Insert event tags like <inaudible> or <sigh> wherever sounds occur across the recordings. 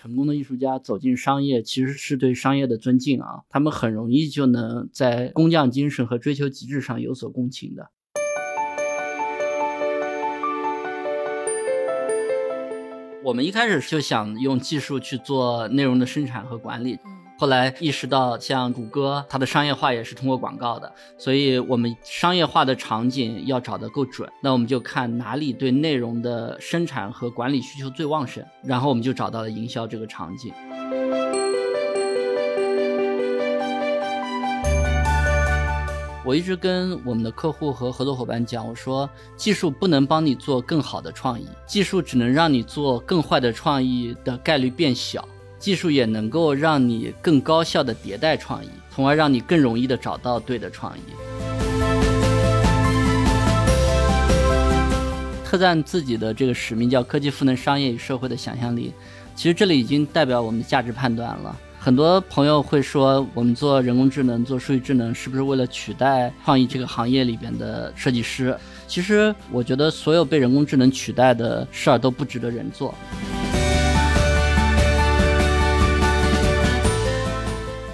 成功的艺术家走进商业，其实是对商业的尊敬啊。他们很容易就能在工匠精神和追求极致上有所共情的。我们一开始就想用技术去做内容的生产和管理。后来意识到，像谷歌，它的商业化也是通过广告的，所以我们商业化的场景要找得够准。那我们就看哪里对内容的生产和管理需求最旺盛，然后我们就找到了营销这个场景。我一直跟我们的客户和合作伙伴讲，我说技术不能帮你做更好的创意，技术只能让你做更坏的创意的概率变小。技术也能够让你更高效的迭代创意，从而让你更容易的找到对的创意。特赞自己的这个使命叫“科技赋能商业与社会的想象力”，其实这里已经代表我们的价值判断了。很多朋友会说，我们做人工智能、做数据智能，是不是为了取代创意这个行业里边的设计师？其实，我觉得所有被人工智能取代的事儿都不值得人做。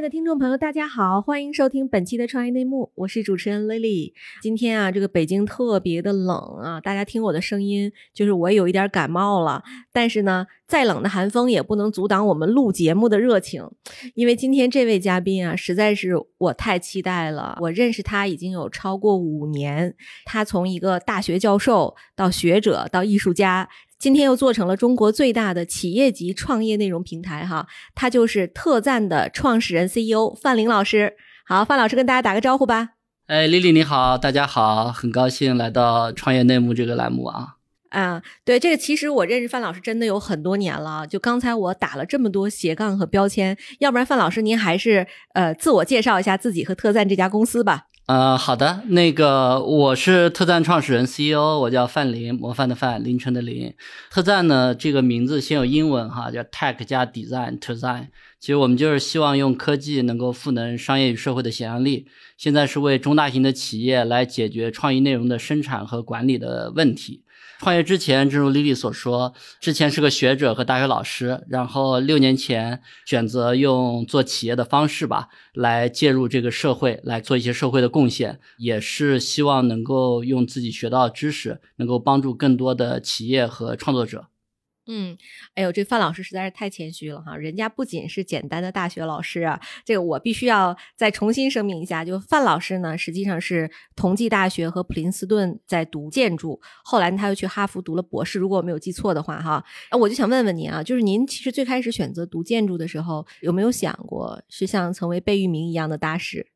爱的听众朋友，大家好，欢迎收听本期的创业内幕，我是主持人 Lily。今天啊，这个北京特别的冷啊，大家听我的声音，就是我有一点感冒了。但是呢，再冷的寒风也不能阻挡我们录节目的热情，因为今天这位嘉宾啊，实在是我太期待了。我认识他已经有超过五年，他从一个大学教授到学者到艺术家。今天又做成了中国最大的企业级创业内容平台，哈，他就是特赞的创始人 CEO 范林老师。好，范老师跟大家打个招呼吧。哎，丽丽你好，大家好，很高兴来到创业内幕这个栏目啊。啊，对，这个其实我认识范老师真的有很多年了。就刚才我打了这么多斜杠和标签，要不然范老师您还是呃自我介绍一下自己和特赞这家公司吧。呃，好的，那个我是特赞创始人 CEO，我叫范林，模范的范，凌晨的凌。特赞呢这个名字先有英文哈，叫 Tech 加 design，design。其实我们就是希望用科技能够赋能商业与社会的想象力。现在是为中大型的企业来解决创意内容的生产和管理的问题。创业之前，正如丽丽所说，之前是个学者和大学老师，然后六年前选择用做企业的方式吧，来介入这个社会，来做一些社会的贡献，也是希望能够用自己学到的知识，能够帮助更多的企业和创作者。嗯，哎呦，这范老师实在是太谦虚了哈！人家不仅是简单的大学老师啊，这个我必须要再重新声明一下，就范老师呢，实际上是同济大学和普林斯顿在读建筑，后来他又去哈佛读了博士，如果我没有记错的话哈。我就想问问您啊，就是您其实最开始选择读建筑的时候，有没有想过是像成为贝聿铭一样的大师？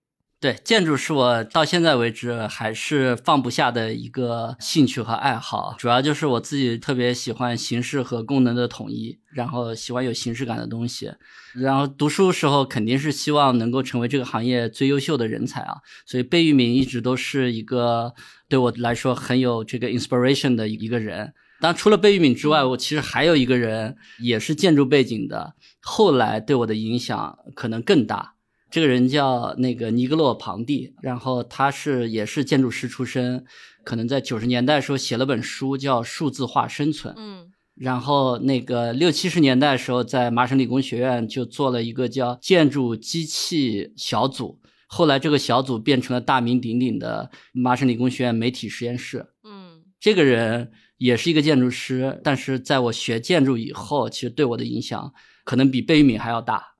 对，建筑是我到现在为止还是放不下的一个兴趣和爱好，主要就是我自己特别喜欢形式和功能的统一，然后喜欢有形式感的东西。然后读书时候肯定是希望能够成为这个行业最优秀的人才啊，所以贝聿铭一直都是一个对我来说很有这个 inspiration 的一个人。当除了贝聿铭之外，我其实还有一个人也是建筑背景的，后来对我的影响可能更大。这个人叫那个尼格洛庞蒂，然后他是也是建筑师出身，可能在九十年代时候写了本书叫《数字化生存》，嗯，然后那个六七十年代的时候在麻省理工学院就做了一个叫建筑机器小组，后来这个小组变成了大名鼎鼎的麻省理工学院媒体实验室，嗯，这个人也是一个建筑师，但是在我学建筑以后，其实对我的影响可能比贝聿铭还要大。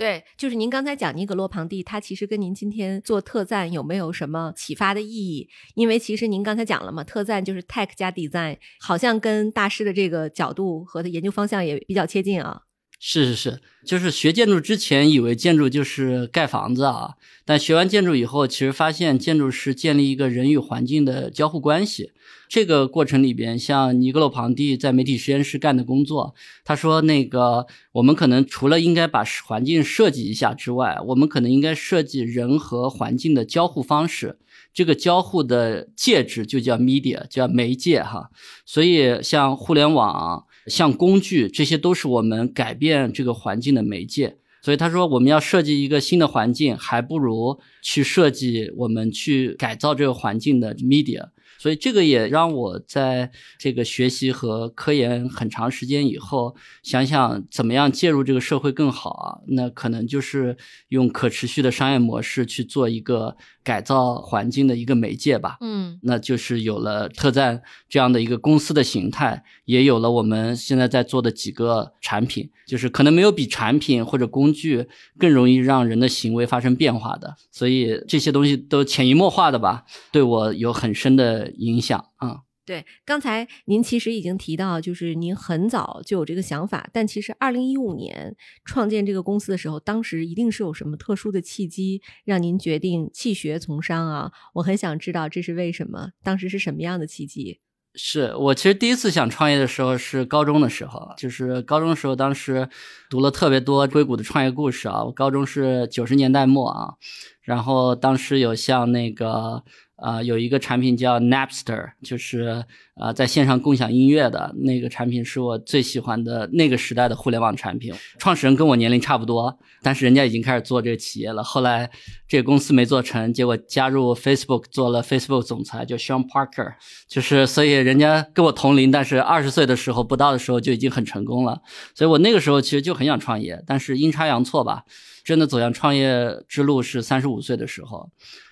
对，就是您刚才讲尼格罗庞蒂，他其实跟您今天做特赞有没有什么启发的意义？因为其实您刚才讲了嘛，特赞就是 tech 加 design，好像跟大师的这个角度和他研究方向也比较接近啊。是是是，就是学建筑之前以为建筑就是盖房子啊，但学完建筑以后，其实发现建筑是建立一个人与环境的交互关系。这个过程里边，像尼格罗庞蒂在媒体实验室干的工作，他说那个我们可能除了应该把环境设计一下之外，我们可能应该设计人和环境的交互方式。这个交互的介质就叫 media，叫媒介哈。所以像互联网。像工具，这些都是我们改变这个环境的媒介。所以他说，我们要设计一个新的环境，还不如去设计我们去改造这个环境的 media。所以这个也让我在这个学习和科研很长时间以后，想想怎么样介入这个社会更好啊？那可能就是用可持续的商业模式去做一个。改造环境的一个媒介吧，嗯，那就是有了特赞这样的一个公司的形态，也有了我们现在在做的几个产品，就是可能没有比产品或者工具更容易让人的行为发生变化的，所以这些东西都潜移默化的吧，对我有很深的影响啊。对，刚才您其实已经提到，就是您很早就有这个想法，但其实二零一五年创建这个公司的时候，当时一定是有什么特殊的契机让您决定弃学从商啊？我很想知道这是为什么，当时是什么样的契机？是我其实第一次想创业的时候是高中的时候，就是高中的时候，当时读了特别多硅谷的创业故事啊。我高中是九十年代末啊，然后当时有像那个。啊，有一个产品叫 Napster，就是啊，在线上共享音乐的那个产品，是我最喜欢的那个时代的互联网产品。创始人跟我年龄差不多，但是人家已经开始做这个企业了。后来这个公司没做成，结果加入 Facebook 做了 Facebook 总裁，叫 Sean Parker。就是所以人家跟我同龄，但是二十岁的时候不到的时候就已经很成功了。所以我那个时候其实就很想创业，但是阴差阳错吧，真的走向创业之路是三十五岁的时候。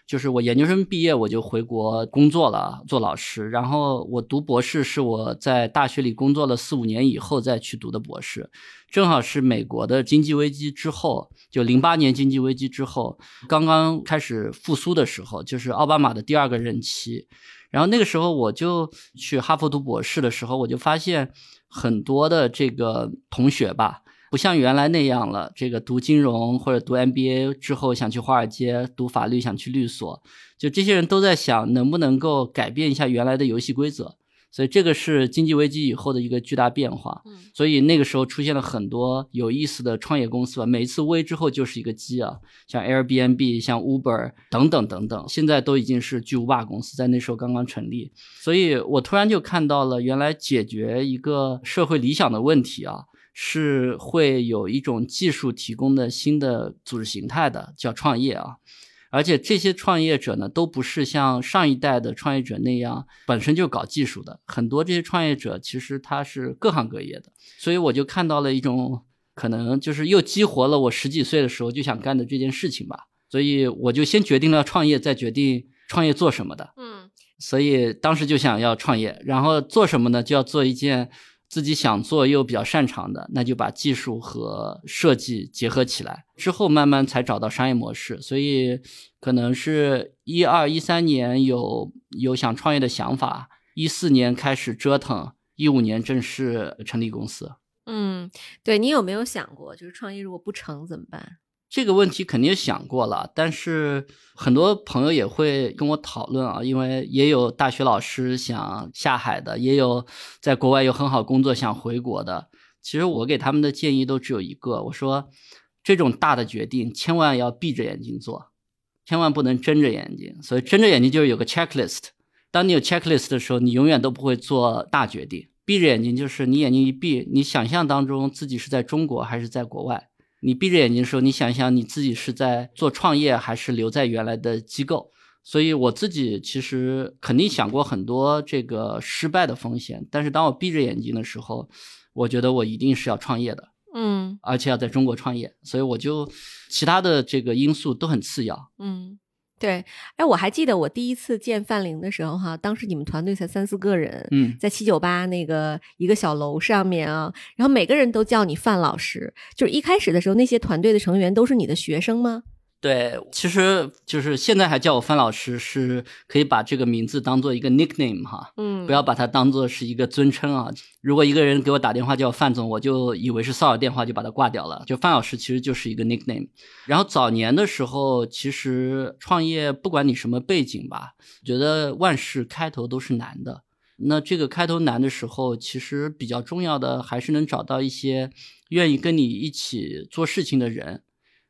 就是我研究生毕业，我就回国工作了，做老师。然后我读博士是我在大学里工作了四五年以后再去读的博士，正好是美国的经济危机之后，就零八年经济危机之后，刚刚开始复苏的时候，就是奥巴马的第二个任期。然后那个时候我就去哈佛读博士的时候，我就发现很多的这个同学吧。不像原来那样了，这个读金融或者读 MBA 之后想去华尔街，读法律想去律所，就这些人都在想能不能够改变一下原来的游戏规则。所以这个是经济危机以后的一个巨大变化。嗯，所以那个时候出现了很多有意思的创业公司吧，每一次危之后就是一个机啊，像 Airbnb、像 Uber 等等等等，现在都已经是巨无霸公司，在那时候刚刚成立。所以我突然就看到了，原来解决一个社会理想的问题啊。是会有一种技术提供的新的组织形态的，叫创业啊，而且这些创业者呢，都不是像上一代的创业者那样本身就搞技术的，很多这些创业者其实他是各行各业的，所以我就看到了一种可能，就是又激活了我十几岁的时候就想干的这件事情吧，所以我就先决定了创业，再决定创业做什么的，嗯，所以当时就想要创业，然后做什么呢？就要做一件。自己想做又比较擅长的，那就把技术和设计结合起来，之后慢慢才找到商业模式。所以可能是一二一三年有有想创业的想法，一四年开始折腾，一五年正式成立公司。嗯，对你有没有想过，就是创业如果不成怎么办？这个问题肯定想过了，但是很多朋友也会跟我讨论啊，因为也有大学老师想下海的，也有在国外有很好工作想回国的。其实我给他们的建议都只有一个，我说这种大的决定千万要闭着眼睛做，千万不能睁着眼睛。所以睁着眼睛就是有个 checklist，当你有 checklist 的时候，你永远都不会做大决定。闭着眼睛就是你眼睛一闭，你想象当中自己是在中国还是在国外。你闭着眼睛的时候，你想一想你自己是在做创业，还是留在原来的机构？所以我自己其实肯定想过很多这个失败的风险，但是当我闭着眼睛的时候，我觉得我一定是要创业的，嗯，而且要在中国创业，所以我就其他的这个因素都很次要，嗯。对，哎，我还记得我第一次见范玲的时候，哈，当时你们团队才三四个人，嗯，在七九八那个一个小楼上面啊，然后每个人都叫你范老师，就是一开始的时候，那些团队的成员都是你的学生吗？对，其实就是现在还叫我范老师，是可以把这个名字当做一个 nickname 哈，嗯，不要把它当做是一个尊称啊。如果一个人给我打电话叫范总，我就以为是骚扰电话，就把它挂掉了。就范老师其实就是一个 nickname。然后早年的时候，其实创业不管你什么背景吧，觉得万事开头都是难的。那这个开头难的时候，其实比较重要的还是能找到一些愿意跟你一起做事情的人。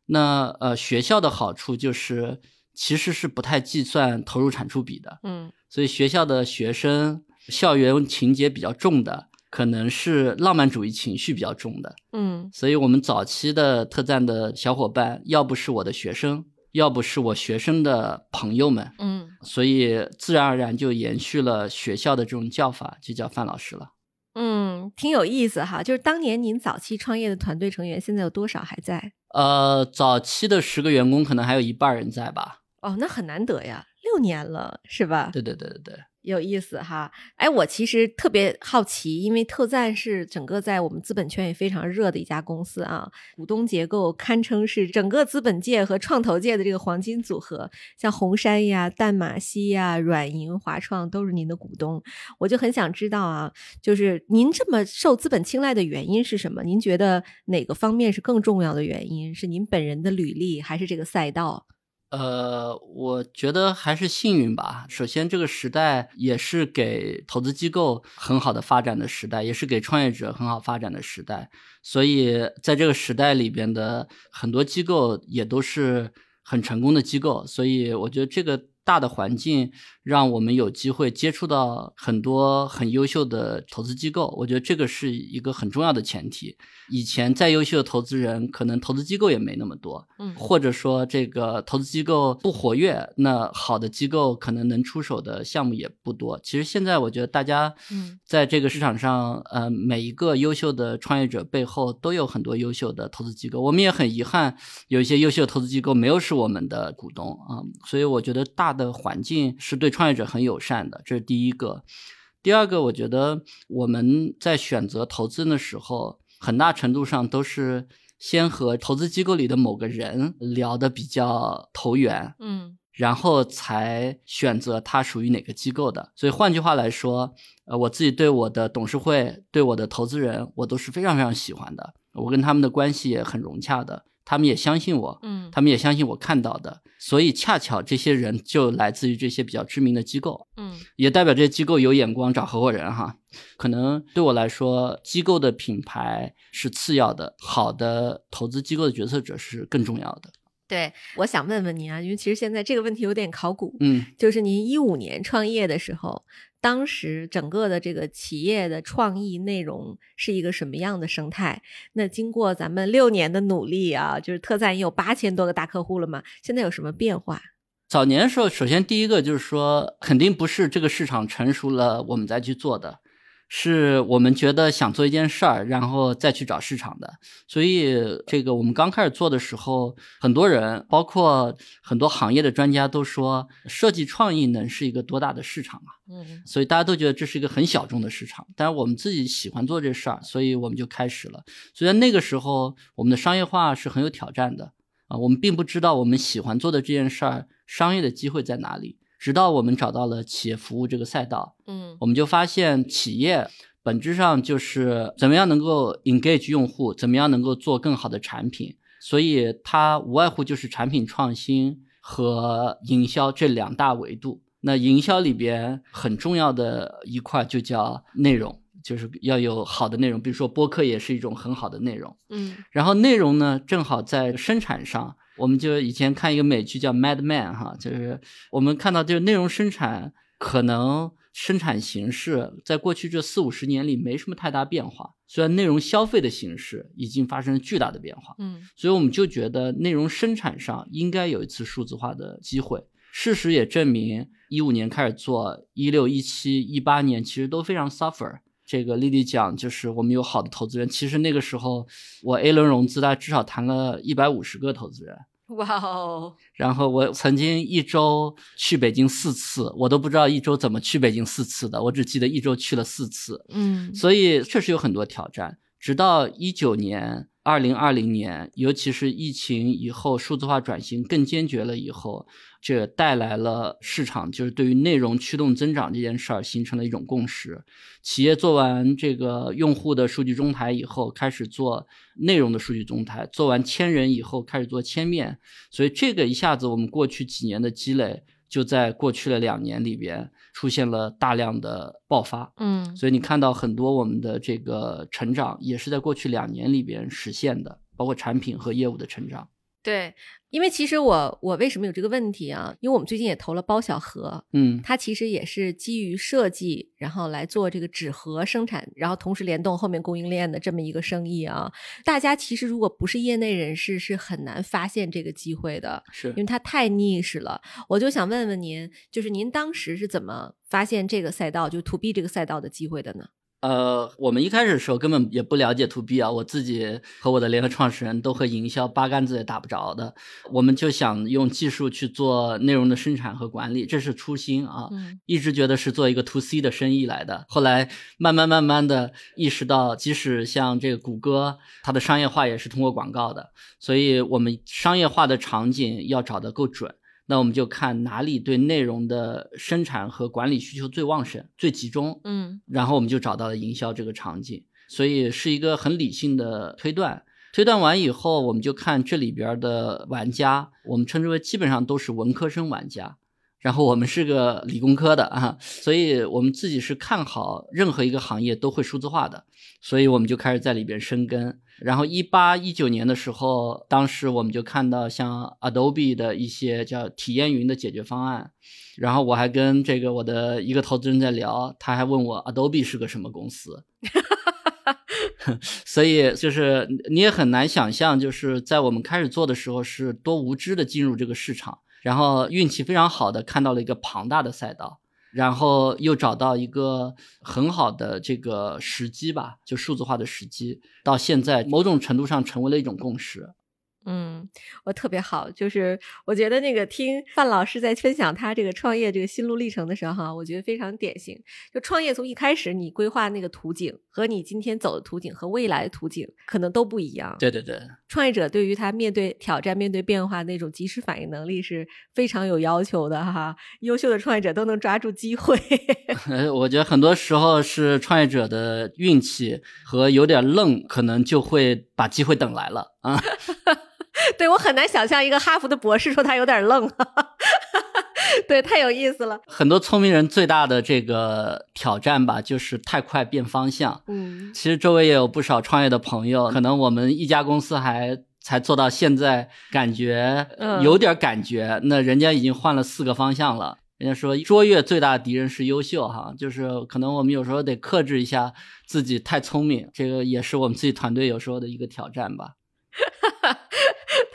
那呃，学校的好处就是其实是不太计算投入产出比的，嗯所以学校的学生校园情节比较重的，可能是浪漫主义情绪比较重的。嗯所以我们早期的特赞的小伙伴，要不是我的学生，要不是我学生的朋友们，嗯所以自然而然就延续了学校的这种叫法，就叫范老师了。嗯，挺有意思哈。就是当年您早期创业的团队成员，现在有多少还在？呃，早期的十个员工可能还有一半人在吧？哦，那很难得呀，六年了，是吧？对对对对对。有意思哈，哎，我其实特别好奇，因为特赞是整个在我们资本圈也非常热的一家公司啊，股东结构堪称是整个资本界和创投界的这个黄金组合，像红杉呀、淡马锡呀、软银、华创都是您的股东，我就很想知道啊，就是您这么受资本青睐的原因是什么？您觉得哪个方面是更重要的原因？是您本人的履历，还是这个赛道？呃，我觉得还是幸运吧。首先，这个时代也是给投资机构很好的发展的时代，也是给创业者很好发展的时代。所以，在这个时代里边的很多机构也都是很成功的机构。所以，我觉得这个大的环境让我们有机会接触到很多很优秀的投资机构。我觉得这个是一个很重要的前提。以前再优秀的投资人，可能投资机构也没那么多。嗯或者说这个投资机构不活跃，那好的机构可能能出手的项目也不多。其实现在我觉得大家嗯在这个市场上，呃，每一个优秀的创业者背后都有很多优秀的投资机构。我们也很遗憾，有一些优秀的投资机构没有是我们的股东啊、所以我觉得大的环境是对创业者很友善的，这是第一个。第二个，我觉得我们在选择投资的时候，很大程度上都是先和投资机构里的某个人聊的比较投缘，嗯然后才选择他属于哪个机构的。所以换句话来说，呃，我自己对我的董事会、对我的投资人，我都是非常非常喜欢的。我跟他们的关系也很融洽的，他们也相信我，嗯他们也相信我看到的。所以恰巧这些人就来自于这些比较知名的机构。嗯也代表这些机构有眼光找合伙人哈。可能对我来说，机构的品牌是次要的，好的投资机构的决策者是更重要的。对，我想问问您啊，因为其实现在这个问题有点考古，嗯就是您一五年创业的时候，当时整个的这个企业的创意内容是一个什么样的生态？那经过咱们六年的努力啊，就是特赞也有八千多个大客户了嘛，现在有什么变化？早年的时候，首先第一个就是说，肯定不是这个市场成熟了我们再去做的，是我们觉得想做一件事儿，然后再去找市场的。所以这个我们刚开始做的时候，很多人，包括很多行业的专家都说，设计创意能是一个多大的市场啊？嗯所以大家都觉得这是一个很小众的市场，但是我们自己喜欢做这事儿，所以我们就开始了。所以在那个时候，我们的商业化是很有挑战的啊，我们并不知道我们喜欢做的这件事儿商业的机会在哪里，直到我们找到了企业服务这个赛道，嗯我们就发现企业本质上就是怎么样能够 engage 用户，怎么样能够做更好的产品，所以它无外乎就是产品创新和营销这两大维度。那营销里边很重要的一块就叫内容，就是要有好的内容，比如说播客也是一种很好的内容。嗯然后内容呢，正好在生产上，我们就以前看一个美剧叫《Mad Men》哈，就是我们看到就是内容生产可能生产形式在过去这四五十年里没什么太大变化，虽然内容消费的形式已经发生了巨大的变化，嗯所以我们就觉得内容生产上应该有一次数字化的机会。事实也证明，一五年开始做，一六、一七、一八年其实都非常 suffer。这个丽丽讲，就是我们有好的投资人。其实那个时候，我 A 轮融资，大概至少谈了一百五十个投资人。哇哦，然后我曾经一周去北京四次，我都不知道一周怎么去北京四次的，我只记得一周去了四次。嗯所以确实有很多挑战。直到一九年、二零二零年，尤其是疫情以后，数字化转型更坚决了以后，这带来了市场就是对于内容驱动增长这件事儿形成了一种共识。企业做完这个用户的数据中台以后，开始做内容的数据中台；做完千人以后，开始做千面。所以这个一下子，我们过去几年的积累，就在过去的两年里边出现了大量的爆发。嗯所以你看到很多我们的这个成长，也是在过去两年里边实现的，包括产品和业务的成长。对，因为其实我我为什么有这个问题啊？因为我们最近也投了包小盒，嗯它其实也是基于设计，然后来做这个纸盒生产，然后同时联动后面供应链的这么一个生意啊。大家其实如果不是业内人士，是很难发现这个机会的，是因为它太 niche 了。我就想问问您，就是您当时是怎么发现这个赛道，就 to B 这个赛道的机会的呢？呃，我们一开始的时候根本也不了解 to B 啊，我自己和我的联合创始人都和营销八竿子也打不着的，我们就想用技术去做内容的生产和管理，这是初心啊。嗯一直觉得是做一个 to C 的生意来的，后来慢慢慢慢的意识到，即使像这个谷歌，它的商业化也是通过广告的，所以我们商业化的场景要找的够准。那我们就看哪里对内容的生产和管理需求最旺盛、最集中，嗯然后我们就找到了营销这个场景，所以是一个很理性的推断。推断完以后，我们就看这里边的玩家，我们称之为基本上都是文科生玩家。然后我们是个理工科的啊，所以我们自己是看好任何一个行业都会数字化的，所以我们就开始在里边生根。然后一八一九年的时候，当时我们就看到像 Adobe 的一些叫体验云的解决方案，然后我还跟这个我的一个投资人在聊，他还问我 Adobe 是个什么公司，<laughs> 所以就是你也很难想象，就是在我们开始做的时候是多无知的进入这个市场，然后运气非常好的看到了一个庞大的赛道。然后又找到一个很好的这个时机吧，就数字化的时机，到现在某种程度上成为了一种共识。嗯，我特别好，就是我觉得那个听范老师在分享他这个创业这个心路历程的时候哈，我觉得非常典型。就创业从一开始你规划那个图景和你今天走的图景和未来的图景可能都不一样。对对对，创业者对于他面对挑战、面对变化那种及时反应能力是非常有要求的哈。优秀的创业者都能抓住机会。<laughs> 呃，我觉得很多时候是创业者的运气和有点愣，可能就会把机会等来了啊。<laughs> <laughs> 对我很难想象一个哈佛的博士说他有点愣，<laughs> 对，太有意思了。很多聪明人最大的这个挑战吧，就是太快变方向。嗯其实周围也有不少创业的朋友，可能我们一家公司还才做到现在，感觉嗯有点感觉，那人家已经换了四个方向了。人家说卓越最大的敌人是优秀，哈，就是可能我们有时候得克制一下自己太聪明，这个也是我们自己团队有时候的一个挑战吧。<laughs>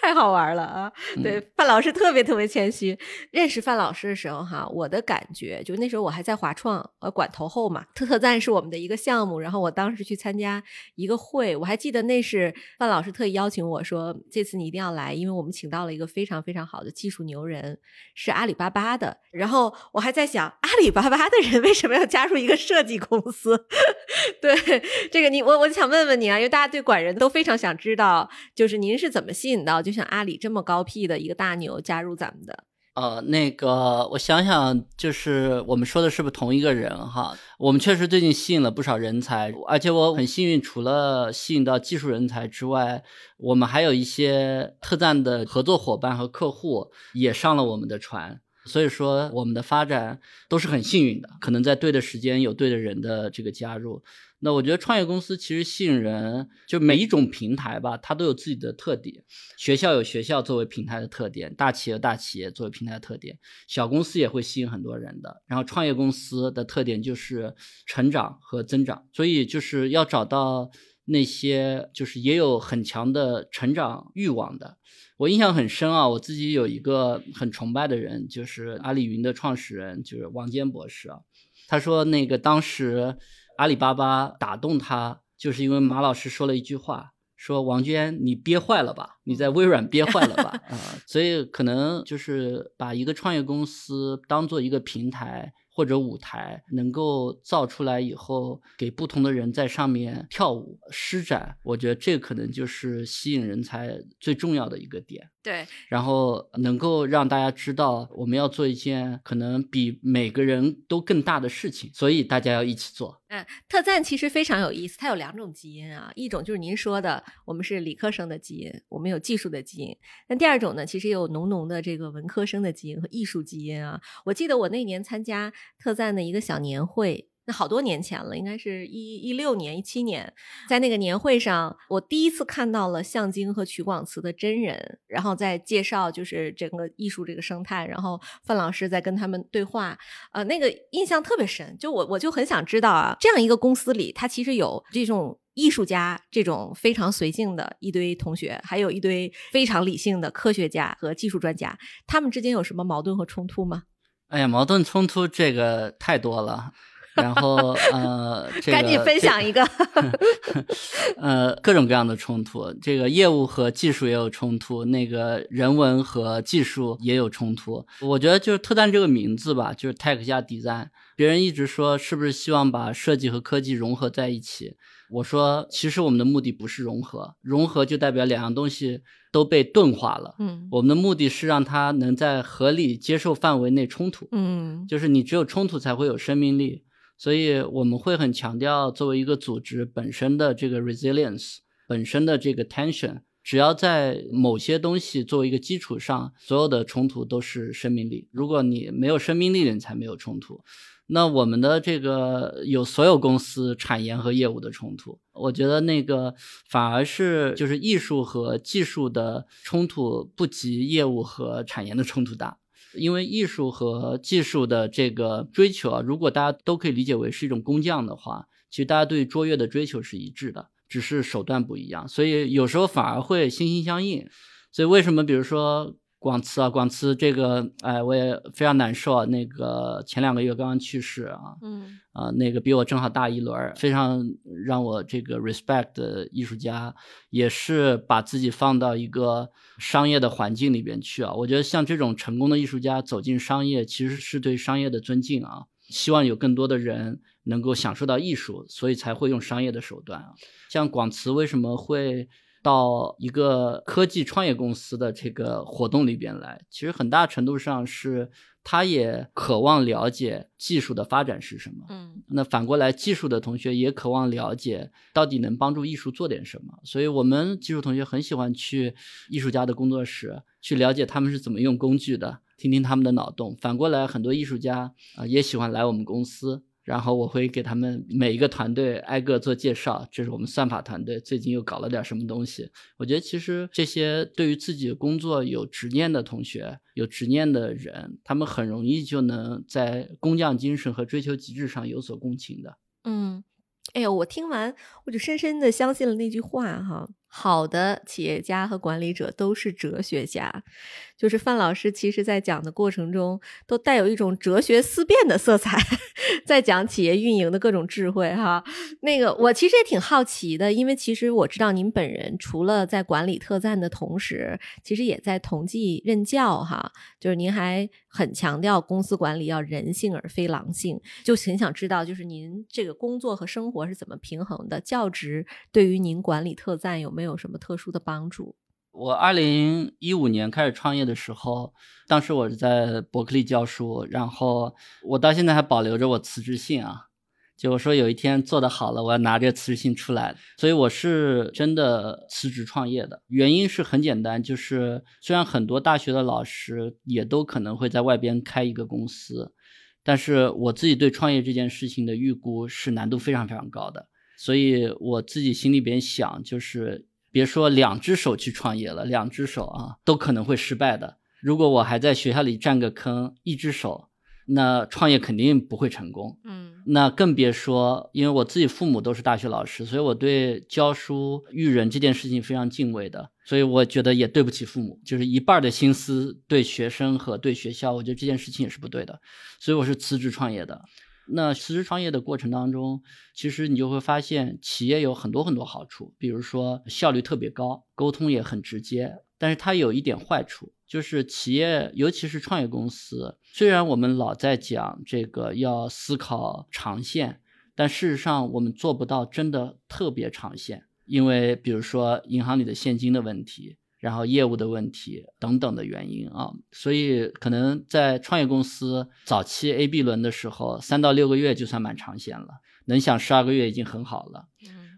太好玩了啊！嗯对，范老师特别特别谦虚。认识范老师的时候，哈，我的感觉就那时候我还在华创，呃，管投后嘛，特特赞是我们的一个项目。然后我当时去参加一个会，我还记得那是范老师特意邀请我说，这次你一定要来，因为我们请到了一个非常非常好的技术牛人，是阿里巴巴的。然后我还在想，阿里巴巴的人为什么要加入一个设计公司？<laughs> 对这个你，我我想问问你啊，因为大家对管人都非常想知道，就是您是怎么吸引到就像阿里这么高 P 的一个大牛加入咱们的？呃，那个我想想，就是我们说的是不是同一个人哈？我们确实最近吸引了不少人才，而且我很幸运，除了吸引到技术人才之外，我们还有一些特赞的合作伙伴和客户也上了我们的船。所以说，我们的发展都是很幸运的，可能在对的时间有对的人的这个加入。那我觉得创业公司其实吸引人，就每一种平台吧，它都有自己的特点。学校有学校作为平台的特点，大企业有大企业作为平台的特点，小公司也会吸引很多人的。然后创业公司的特点就是成长和增长，所以就是要找到那些就是也有很强的成长欲望的。我印象很深啊，我自己有一个很崇拜的人，就是阿里云的创始人，就是王坚博士啊。他说那个当时阿里巴巴打动他，就是因为马老师说了一句话，说王娟你憋坏了吧，你在微软憋坏了吧 <laughs> 啊、所以可能就是把一个创业公司当做一个平台，或者舞台，能够造出来以后，给不同的人在上面跳舞施展，我觉得这可能就是吸引人才最重要的一个点。对，然后能够让大家知道我们要做一件可能比每个人都更大的事情，所以大家要一起做。嗯，特赞其实非常有意思，它有两种基因啊，一种就是您说的，我们是理科生的基因，我们有技术的基因；那第二种呢，其实有浓浓的这个文科生的基因和艺术基因啊。我记得我那年参加特赞的一个小年会。那好多年前了，应该是一一六年、一七年，在那个年会上，我第一次看到了向京和曲广慈的真人，然后在介绍就是整个艺术这个生态，然后范老师在跟他们对话，呃，那个印象特别深。就我我就很想知道啊，这样一个公司里，它其实有这种艺术家，这种非常随性的一堆同学，还有一堆非常理性的科学家和技术专家，他们之间有什么矛盾和冲突吗？哎呀，矛盾冲突这个太多了。然后呃，赶紧分享一个，呃，各种各样的冲突，这个业务和技术也有冲突，那个人文和技术也有冲突。我觉得就是特赞这个名字吧，就是 tech 加 design。别人一直说是不是希望把设计和科技融合在一起？我说其实我们的目的不是融合，融合就代表两样东西都被钝化了。嗯，我们的目的是让它能在合理接受范围内冲突。嗯，就是你只有冲突才会有生命力。所以我们会很强调，作为一个组织本身的这个 resilience，本身的这个 tension，只要在某些东西作为一个基础上，所有的冲突都是生命力。如果你没有生命力，你才没有冲突。那我们的这个有所有公司产研和业务的冲突，我觉得那个反而是就是艺术和技术的冲突不及业务和产研的冲突大。因为艺术和技术的这个追求啊，如果大家都可以理解为是一种工匠的话，其实大家对卓越的追求是一致的，只是手段不一样，所以有时候反而会心心相印。所以为什么，比如说？广慈啊，广慈这个，哎，我也非常难受啊。那个前两个月刚刚去世啊，嗯，啊，那个比我正好大一轮，非常让我这个 respect 的艺术家，也是把自己放到一个商业的环境里边去啊。我觉得像这种成功的艺术家走进商业，其实是对商业的尊敬啊。希望有更多的人能够享受到艺术，所以才会用商业的手段啊。像广慈为什么会？到一个科技创业公司的这个活动里边来，其实很大程度上是他也渴望了解技术的发展是什么。嗯，那反过来，技术的同学也渴望了解到底能帮助艺术做点什么。所以，我们技术同学很喜欢去艺术家的工作室，去了解他们是怎么用工具的，听听他们的脑洞。反过来，很多艺术家啊也喜欢来我们公司。然后我会给他们每一个团队挨个做介绍，这是我们算法团队最近又搞了点什么东西。我觉得其实这些对于自己工作有执念的同学、有执念的人，他们很容易就能在工匠精神和追求极致上有所共情的。嗯，哎呦，我听完我就深深的相信了那句话哈。好的企业家和管理者都是哲学家，就是范老师，其实在讲的过程中都带有一种哲学思辨的色彩，<laughs> 在讲企业运营的各种智慧哈。那个我其实也挺好奇的，因为其实我知道您本人除了在管理特赞的同时，其实也在同济任教哈。就是您还很强调公司管理要人性而非狼性，就很想知道，就是您这个工作和生活是怎么平衡的？教职对于您管理特赞有没有？什么特殊的帮助？我二零一五年开始创业的时候，当时我是在伯克利教书，然后我到现在还保留着我辞职信啊。就我说有一天做的好了，我要拿这辞职信出来。所以我是真的辞职创业的，原因是很简单，就是虽然很多大学的老师也都可能会在外边开一个公司，但是我自己对创业这件事情的预估是难度非常非常高的。所以我自己心里边想，就是别说两只手去创业了，两只手啊都可能会失败的。如果我还在学校里占个坑，一只手。那创业肯定不会成功，嗯，那更别说，因为我自己父母都是大学老师，所以我对教书育人这件事情非常敬畏的，所以我觉得也对不起父母，就是一半的心思对学生和对学校，我觉得这件事情也是不对的，所以我是辞职创业的。那辞职创业的过程当中，其实你就会发现企业有很多很多好处，比如说效率特别高，沟通也很直接，但是它有一点坏处，就是企业，尤其是创业公司，虽然我们老在讲这个要思考长线，但事实上我们做不到真的特别长线，因为比如说银行里的现金的问题，然后业务的问题等等的原因啊，所以可能在创业公司早期 A、B 轮的时候，三到六个月就算蛮长线了，能想十二个月已经很好了。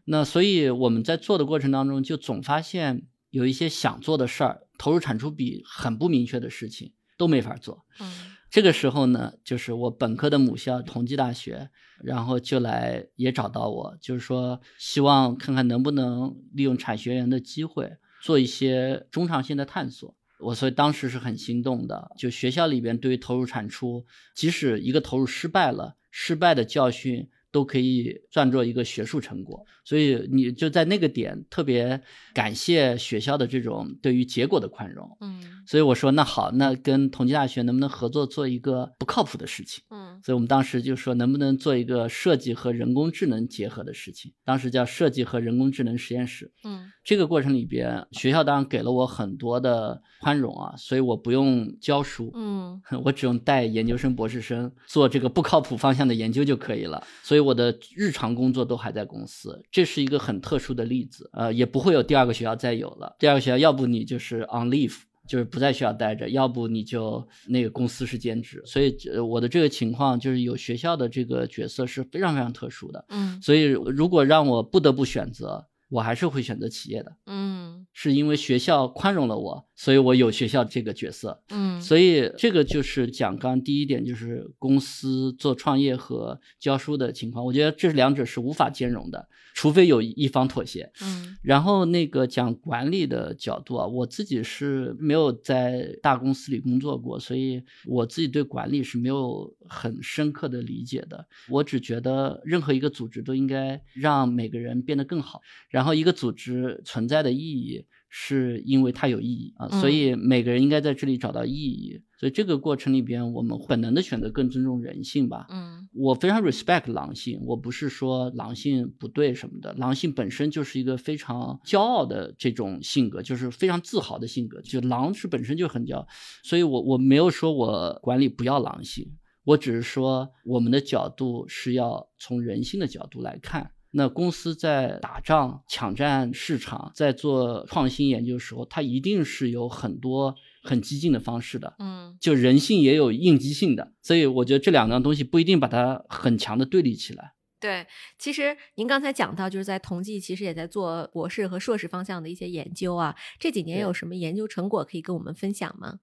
那所以我们在做的过程当中，就总发现。有一些想做的事儿，投入产出比很不明确的事情都没法做。嗯，这个时候呢，就是我本科的母校同济大学，然后就来也找到我，就是说希望看看能不能利用产学研的机会做一些中长线的探索。我所以当时是很心动的。就学校里边对于投入产出，即使一个投入失败了，失败的教训。都可以算作一个学术成果，所以你就在那个点特别感谢学校的这种对于结果的宽容。嗯，所以我说那好，那跟同济大学能不能合作做一个不靠谱的事情？嗯，所以我们当时就说能不能做一个设计和人工智能结合的事情，当时叫设计和人工智能实验室。嗯，这个过程里边，学校当然给了我很多的宽容啊，所以我不用教书，嗯，<laughs> 我只用带研究生、博士生做这个不靠谱方向的研究就可以了。所以。我的日常工作都还在公司，这是一个很特殊的例子，呃，也不会有第二个学校再有了。第二个学校，要不你就是 on leave，就是不在学校待着；要不你就那个公司是兼职。所以，我的这个情况就是有学校的这个角色是非常非常特殊的。嗯，所以如果让我不得不选择。我还是会选择企业的，嗯，是因为学校宽容了我，所以我有学校这个角色，嗯，所以这个就是讲刚第一点，就是公司做创业和教书的情况，我觉得这两者是无法兼容的。除非有一方妥协，嗯，然后那个讲管理的角度啊，我自己是没有在大公司里工作过，所以我自己对管理是没有很深刻的理解的。我只觉得任何一个组织都应该让每个人变得更好，然后一个组织存在的意义。是因为它有意义啊，所以每个人应该在这里找到意义。所以这个过程里边，我们本能的选择更尊重人性吧。嗯，我非常 respect 狼性，我不是说狼性不对什么的，狼性本身就是一个非常骄傲的这种性格，就是非常自豪的性格。就狼是本身就很骄傲，所以我我没有说我管理不要狼性，我只是说我们的角度是要从人性的角度来看。那公司在打仗、抢占市场，在做创新研究的时候，它一定是有很多很激进的方式的。嗯，就人性也有应激性的，所以我觉得这两样东西不一定把它很强的对立起来。对，其实您刚才讲到，就是在同济，其实也在做博士和硕士方向的一些研究啊。这几年有什么研究成果可以跟我们分享吗？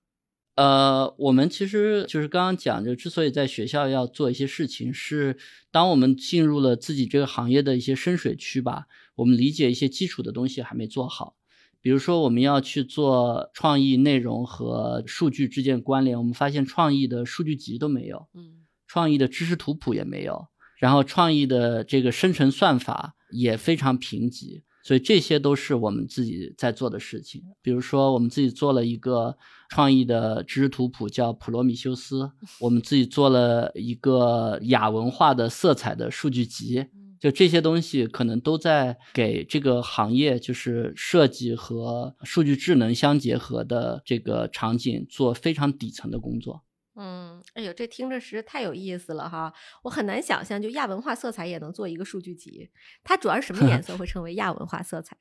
呃，我们其实就是刚刚讲，就之所以在学校要做一些事情，是当我们进入了自己这个行业的一些深水区吧，我们理解一些基础的东西还没做好。比如说，我们要去做创意内容和数据之间关联，我们发现创意的数据集都没有，嗯，创意的知识图谱也没有，然后创意的这个生成算法也非常贫瘠。所以这些都是我们自己在做的事情。比如说，我们自己做了一个创意的知识图谱，叫普罗米修斯；<laughs> 我们自己做了一个亚文化的色彩的数据集。就这些东西，可能都在给这个行业，就是设计和数据智能相结合的这个场景做非常底层的工作。嗯，哎呦，这听着实在太有意思了哈！我很难想象，就亚文化色彩也能做一个数据集。它主要是什么 <laughs> 颜色会成为亚文化色彩？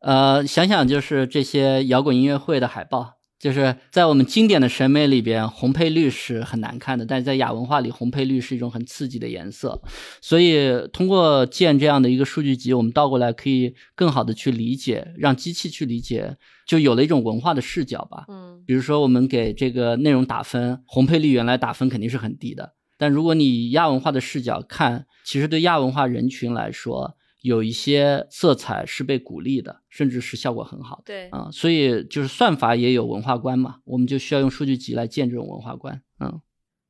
呃，想想就是这些摇滚音乐会的海报。就是在我们经典的审美里边，红配绿是很难看的，但是在亚文化里，红配绿是一种很刺激的颜色。所以通过建这样的一个数据集，我们倒过来可以更好的去理解，让机器去理解，就有了一种文化的视角吧。嗯，比如说我们给这个内容打分，红配绿原来打分肯定是很低的，但如果你以亚文化的视角看，其实对亚文化人群来说。有一些色彩是被鼓励的，甚至是效果很好的。对啊，所以就是算法也有文化观嘛，我们就需要用数据集来建这种文化观。嗯，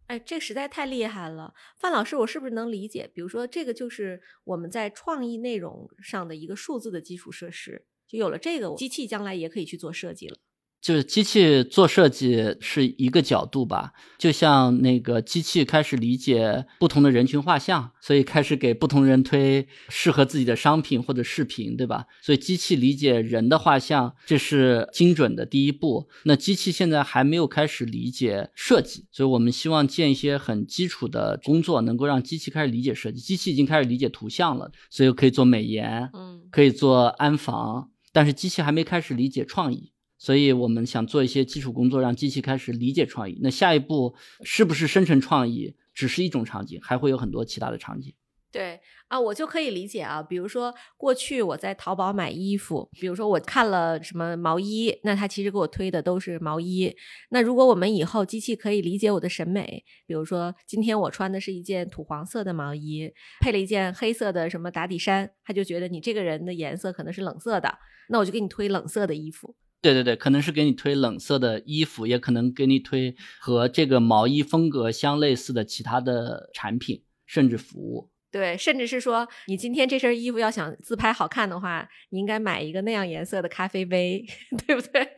哎，这实在太厉害了，范老师，我是不是能理解？比如说，这个就是我们在创意内容上的一个数字的基础设施，就有了这个，机器将来也可以去做设计了。就是机器做设计是一个角度吧，就像那个机器开始理解不同的人群画像，所以开始给不同人推适合自己的商品或者视频，对吧？所以机器理解人的画像，这是精准的第一步。那机器现在还没有开始理解设计，所以我们希望建一些很基础的工作，能够让机器开始理解设计。机器已经开始理解图像了，所以可以做美颜，嗯可以做安防，但是机器还没开始理解创意。所以我们想做一些基础工作，让机器开始理解创意。那下一步是不是生成创意，只是一种场景，还会有很多其他的场景。对啊，我就可以理解啊。比如说，过去我在淘宝买衣服，比如说我看了什么毛衣，那它其实给我推的都是毛衣。那如果我们以后机器可以理解我的审美，比如说今天我穿的是一件土黄色的毛衣，配了一件黑色的什么打底衫，它就觉得你这个人的颜色可能是冷色的，那我就给你推冷色的衣服。对对对，可能是给你推冷色的衣服，也可能给你推和这个毛衣风格相类似的其他的产品，甚至服务。对，甚至是说，你今天这身衣服要想自拍好看的话，你应该买一个那样颜色的咖啡杯，<laughs> 对不对？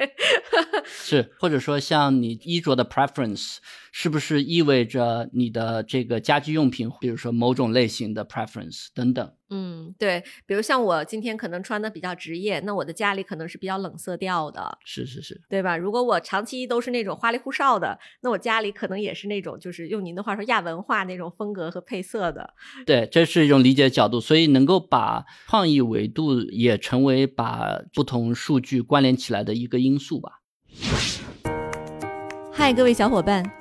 是，或者说像你衣着的 preference，是不是意味着你的这个家居用品，比如说某种类型的 preference 等等？嗯，对，比如像我今天可能穿的比较职业，那我的家里可能是比较冷色调的，是是是，对吧？如果我长期都是那种花里胡哨的，那我家里可能也是那种，就是用您的话说亚文化那种风格和配色的。对，这是一种理解角度，所以能够把创意维度也成为把不同数据关联起来的一个因素吧。嗨，各位小伙伴，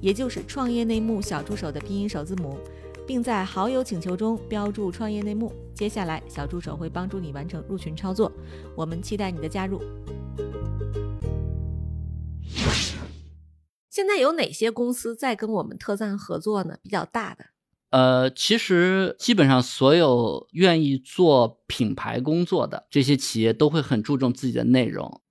也就是创业内幕小助手的拼音首字母。并在好友请求中标注“创业内幕”。接下来，小助手会帮助你完成入群操作。我们期待你的加入。现在有哪些公司在跟我们特赞合作呢？比较大的，呃，其实基本上所有愿意做品牌工作的这些企业都会很注重自己的内容。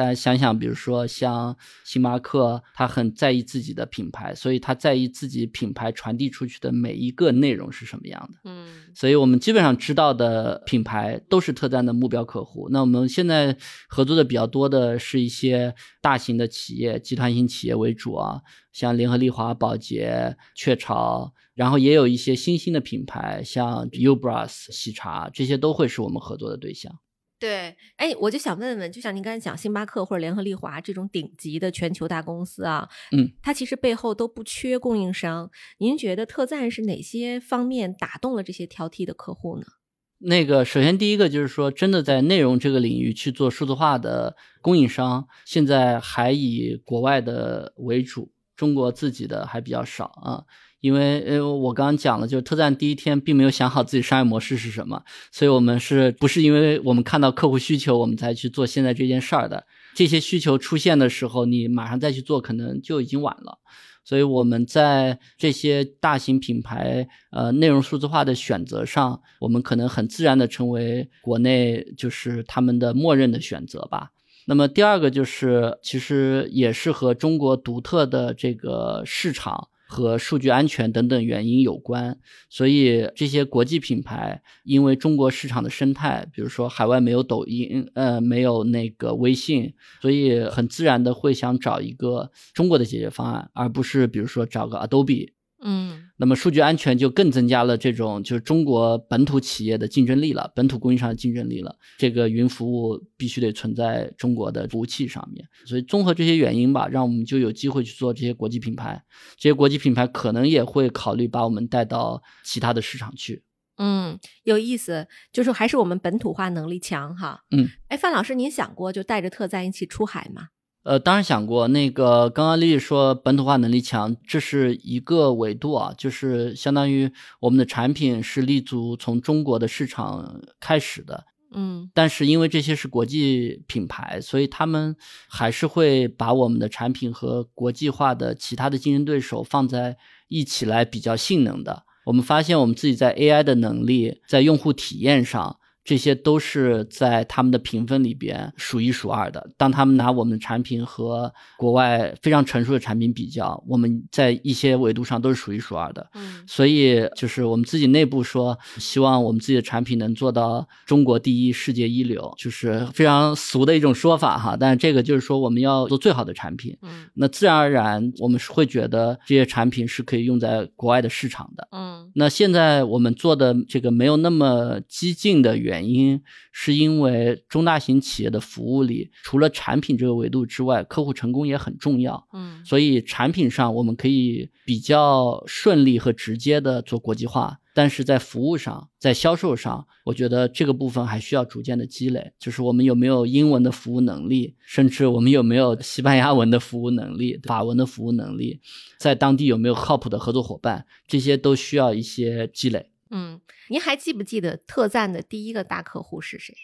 嗯大家想想，比如说像星巴克，他很在意自己的品牌，所以他在意自己品牌传递出去的每一个内容是什么样的。嗯所以我们基本上知道的品牌都是特赞的目标客户。那我们现在合作的比较多的是一些大型的企业、集团型企业为主啊，像联合利华、宝洁、雀巢，然后也有一些新兴的品牌，像 Ubras、喜茶，这些都会是我们合作的对象。对，哎，我就想问问，就像您刚才讲星巴克或者联合利华这种顶级的全球大公司啊，嗯，它其实背后都不缺供应商。您觉得特赞是哪些方面打动了这些挑剔的客户呢？那个，首先第一个就是说，真的在内容这个领域去做数字化的供应商，现在还以国外的为主，中国自己的还比较少啊。因为呃，我刚刚讲了，就是特赞第一天并没有想好自己商业模式是什么，所以我们是不是因为我们看到客户需求，我们才去做现在这件事儿的？这些需求出现的时候，你马上再去做，可能就已经晚了。所以我们在这些大型品牌呃内容数字化的选择上，我们可能很自然的成为国内就是他们的默认的选择吧。那么第二个就是，其实也是和中国独特的这个市场。和数据安全等等原因有关，所以这些国际品牌因为中国市场的生态，比如说海外没有抖音，呃，没有那个微信，所以很自然的会想找一个中国的解决方案，而不是比如说找个 Adobe。嗯那么数据安全就更增加了这种就是中国本土企业的竞争力了，本土供应商的竞争力了。这个云服务必须得存在中国的服务器上面，所以综合这些原因吧，让我们就有机会去做这些国际品牌。这些国际品牌可能也会考虑把我们带到其他的市场去。嗯，有意思，就是还是我们本土化能力强哈。嗯，哎，范老师，您想过就带着特赞一起出海吗？呃，当然想过。那个刚刚丽丽说本土化能力强，这是一个维度啊，就是相当于我们的产品是立足从中国的市场开始的。嗯但是因为这些是国际品牌，所以他们还是会把我们的产品和国际化的其他的竞争对手放在一起来比较性能的。我们发现我们自己在 AI 的能力，在用户体验上。这些都是在他们的评分里边数一数二的。当他们拿我们的产品和国外非常成熟的产品比较，我们在一些维度上都是数一数二的。嗯所以就是我们自己内部说，希望我们自己的产品能做到中国第一、世界一流，就是非常俗的一种说法哈。但是这个就是说我们要做最好的产品，嗯那自然而然我们是会觉得这些产品是可以用在国外的市场的。嗯那现在我们做的这个没有那么激进的原因，是因为中大型企业的服务里，除了产品这个维度之外，客户成功也很重要。嗯所以产品上我们可以比较顺利和直接的做国际化，但是在服务上，在销售上，我觉得这个部分还需要逐渐的积累。就是我们有没有英文的服务能力，甚至我们有没有西班牙文的服务能力、法文的服务能力，在当地有没有靠谱的合作伙伴，这些都需要一些积累。嗯，您还记不记得特赞的第一个大客户是谁？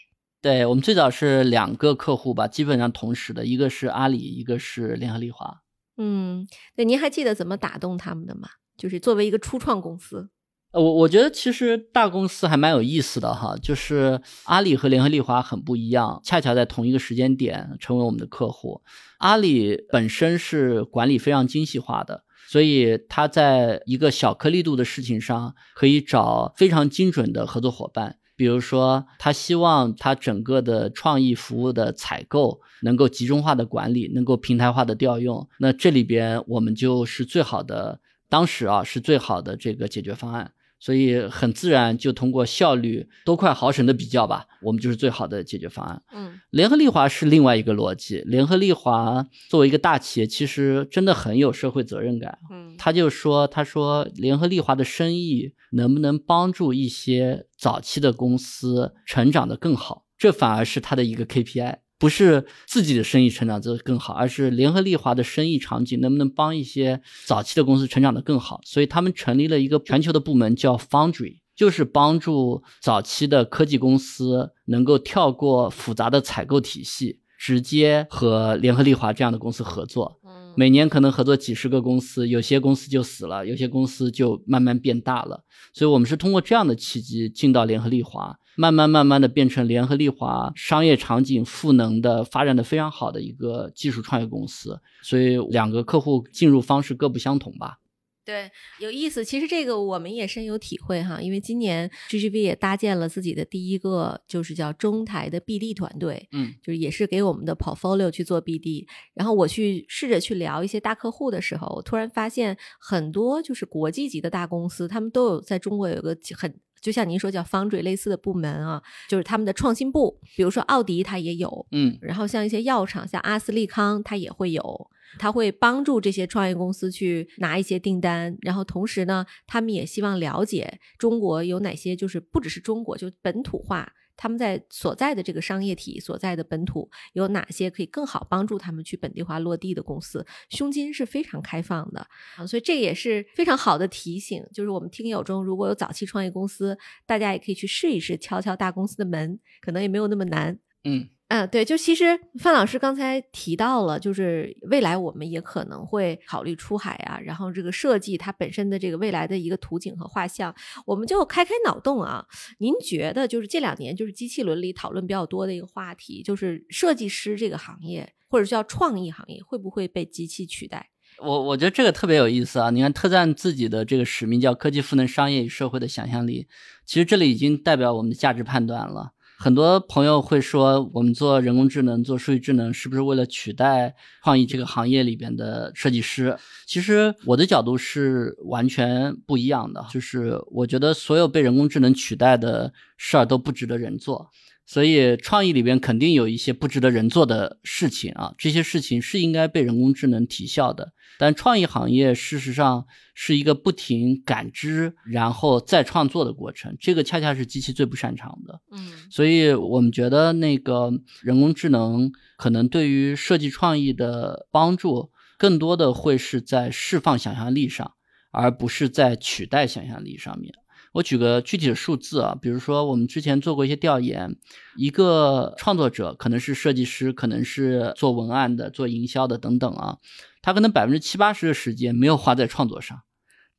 对我们最早是两个客户吧，基本上同时的，一个是阿里，一个是联合利华。嗯，对，您还记得怎么打动他们的吗？就是作为一个初创公司，呃我我觉得其实大公司还蛮有意思的哈，就是阿里和联合利华很不一样，恰巧在同一个时间点成为我们的客户。阿里本身是管理非常精细化的，所以他在一个小颗粒度的事情上可以找非常精准的合作伙伴。比如说，他希望他整个的创意服务的采购能够集中化的管理，能够平台化的调用。那这里边我们就是最好的，当时啊是最好的这个解决方案。所以很自然就通过效率多快好省的比较吧，我们就是最好的解决方案。嗯联合利华是另外一个逻辑，联合利华作为一个大企业，其实真的很有社会责任感。嗯他就说：“他说联合利华的生意能不能帮助一些早期的公司成长得更好？这反而是他的一个 KPI，不是自己的生意成长得更好，而是联合利华的生意场景能不能帮一些早期的公司成长得更好？所以他们成立了一个全球的部门叫 Foundry。”就是帮助早期的科技公司能够跳过复杂的采购体系，直接和联合利华这样的公司合作。嗯每年可能合作几十个公司，有些公司就死了，有些公司就慢慢变大了。所以我们是通过这样的契机进到联合利华，慢慢慢慢的变成联合利华商业场景赋能的、发展的非常好的一个技术创业公司。所以两个客户进入方式各不相同吧。对，有意思。其实这个我们也深有体会哈，因为今年 GGB 也搭建了自己的第一个，就是叫中台的 BD 团队，嗯就是也是给我们的 portfolio 去做 BD。然后我去试着去聊一些大客户的时候，我突然发现很多就是国际级的大公司，他们都有在中国有一个很。就像您说叫 Foundry 类似的部门啊，就是他们的创新部，比如说奥迪它也有，嗯然后像一些药厂，像阿斯利康，它也会有，它会帮助这些创业公司去拿一些订单，然后同时呢，他们也希望了解中国有哪些，就是不只是中国，就本土化。他们在所在的这个商业体所在的本土有哪些可以更好帮助他们去本地化落地的公司？胸襟是非常开放的啊，所以这也是非常好的提醒。就是我们听友中如果有早期创业公司，大家也可以去试一试，敲敲大公司的门，可能也没有那么难。嗯嗯，对，就其实范老师刚才提到了，就是未来我们也可能会考虑出海啊，然后这个设计它本身的这个未来的一个图景和画像，我们就开开脑洞啊。您觉得就是这两年就是机器伦理讨论比较多的一个话题，就是设计师这个行业或者叫创意行业会不会被机器取代？我我觉得这个特别有意思啊！你看特赞自己的这个使命叫科技赋能商业与社会的想象力，其实这里已经代表我们的价值判断了。很多朋友会说，我们做人工智能、做数据智能，是不是为了取代创意这个行业里边的设计师？其实我的角度是完全不一样的，就是我觉得所有被人工智能取代的事儿都不值得人做。所以创意里边肯定有一些不值得人做的事情啊，这些事情是应该被人工智能提效的。但创意行业事实上是一个不停感知然后再创作的过程，这个恰恰是机器最不擅长的。嗯所以我们觉得那个人工智能可能对于设计创意的帮助，更多的会是在释放想象力上，而不是在取代想象力上面。我举个具体的数字啊，比如说我们之前做过一些调研，一个创作者可能是设计师，可能是做文案的、做营销的等等啊，他可能百分之七八十的时间没有花在创作上，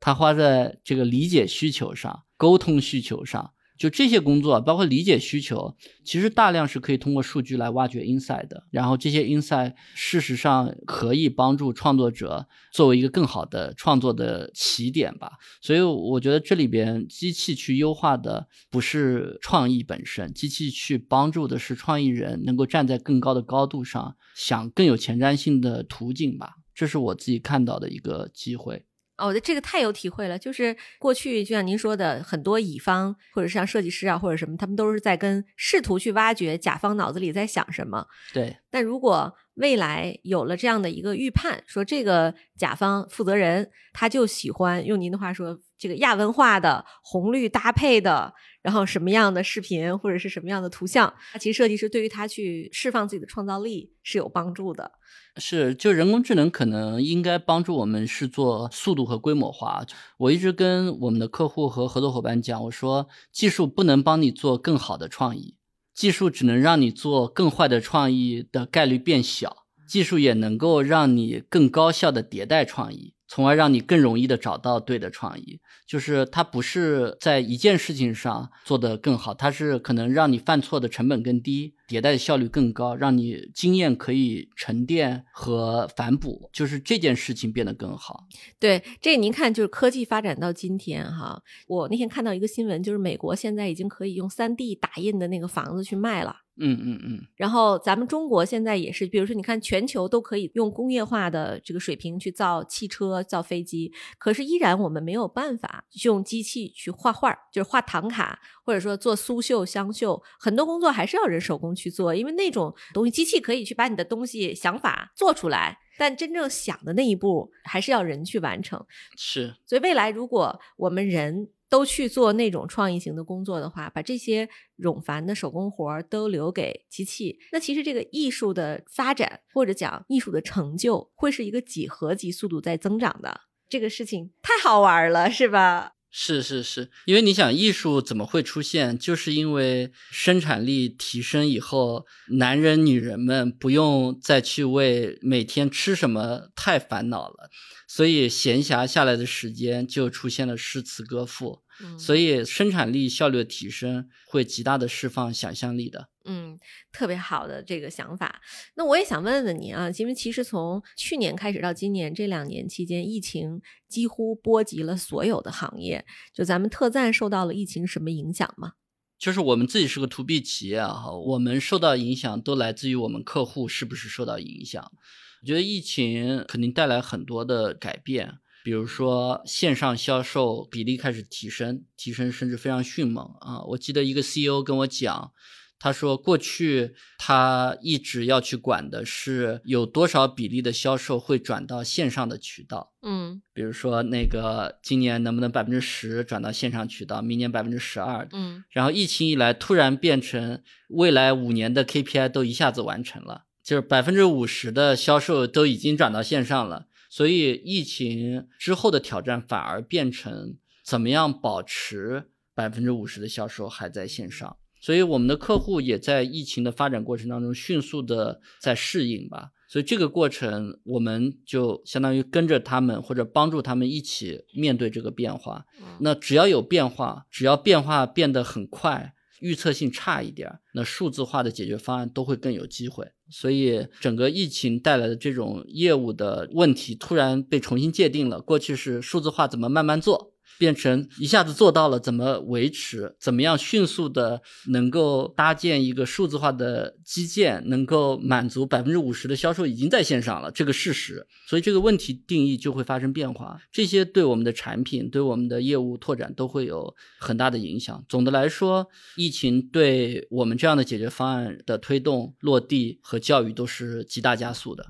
他花在这个理解需求上、沟通需求上。就这些工作，包括理解需求，其实大量是可以通过数据来挖掘 inside 的。然后这些 inside 事实上可以帮助创作者作为一个更好的创作的起点吧。所以我觉得这里边机器去优化的不是创意本身，机器去帮助的是创意人能够站在更高的高度上想更有前瞻性的途径吧。这是我自己看到的一个机会。哦，这个太有体会了。就是过去，就像您说的，很多乙方或者像设计师啊，或者什么，他们都是在跟试图去挖掘甲方脑子里在想什么。对。但如果未来有了这样的一个预判，说这个甲方负责人他就喜欢用您的话说，这个亚文化的红绿搭配的，然后什么样的视频或者是什么样的图像，它其实设计师对于他去释放自己的创造力是有帮助的。是，就人工智能可能应该帮助我们是做速度和规模化。我一直跟我们的客户和合作伙伴讲，我说技术不能帮你做更好的创意，技术只能让你做更坏的创意的概率变小，技术也能够让你更高效的迭代创意。从而让你更容易的找到对的创意，就是它不是在一件事情上做得更好，它是可能让你犯错的成本更低，迭代的效率更高，让你经验可以沉淀和反哺，就是这件事情变得更好。对，这您看，就是科技发展到今天哈，我那天看到一个新闻，就是美国现在已经可以用三 D 打印的那个房子去卖了。嗯嗯嗯，然后咱们中国现在也是，比如说你看，全球都可以用工业化的这个水平去造汽车、造飞机，可是依然我们没有办法用机器去画画，就是画唐卡，或者说做苏绣、湘绣，很多工作还是要人手工去做，因为那种东西机器可以去把你的东西想法做出来，但真正想的那一步还是要人去完成。是，所以未来如果我们人。都去做那种创意型的工作的话，把这些冗繁的手工活儿都留给机器，那其实这个艺术的发展或者讲艺术的成就，会是一个几何级速度在增长的。这个事情太好玩了，是吧？是是是，因为你想，艺术怎么会出现？就是因为生产力提升以后，男人女人们不用再去为每天吃什么太烦恼了。所以闲暇下来的时间就出现了诗词歌赋，所以生产力效率的提升会极大的释放想象力的。嗯，特别好的这个想法。那我也想问问你啊，因为其实从去年开始到今年这两年期间，疫情几乎波及了所有的行业。就咱们特赞受到了疫情什么影响吗？就是我们自己是个 to B 企业啊，我们受到影响都来自于我们客户是不是受到影响。我觉得疫情肯定带来很多的改变，比如说线上销售比例开始提升，提升甚至非常迅猛啊！我记得一个 CEO 跟我讲，他说过去他一直要去管的是有多少比例的销售会转到线上的渠道，嗯，比如说那个今年能不能百分之十转到线上渠道，明年百分之十二，嗯，然后疫情一来，突然变成未来五年的 KPI 都一下子完成了。就是百分之五十的销售都已经转到线上了，所以疫情之后的挑战反而变成怎么样保持百分之五十的销售还在线上。所以我们的客户也在疫情的发展过程当中迅速的在适应吧。所以这个过程我们就相当于跟着他们或者帮助他们一起面对这个变化。那只要有变化，只要变化变得很快。预测性差一点，那数字化的解决方案都会更有机会。所以，整个疫情带来的这种业务的问题突然被重新界定了。过去是数字化怎么慢慢做。变成一下子做到了，怎么维持？怎么样迅速的能够搭建一个数字化的基建，能够满足百分之五十的销售已经在线上了这个事实？所以这个问题定义就会发生变化，这些对我们的产品、对我们的业务拓展都会有很大的影响。总的来说，疫情对我们这样的解决方案的推动、落地和教育都是极大加速的。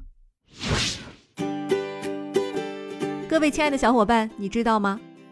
各位亲爱的小伙伴，你知道吗？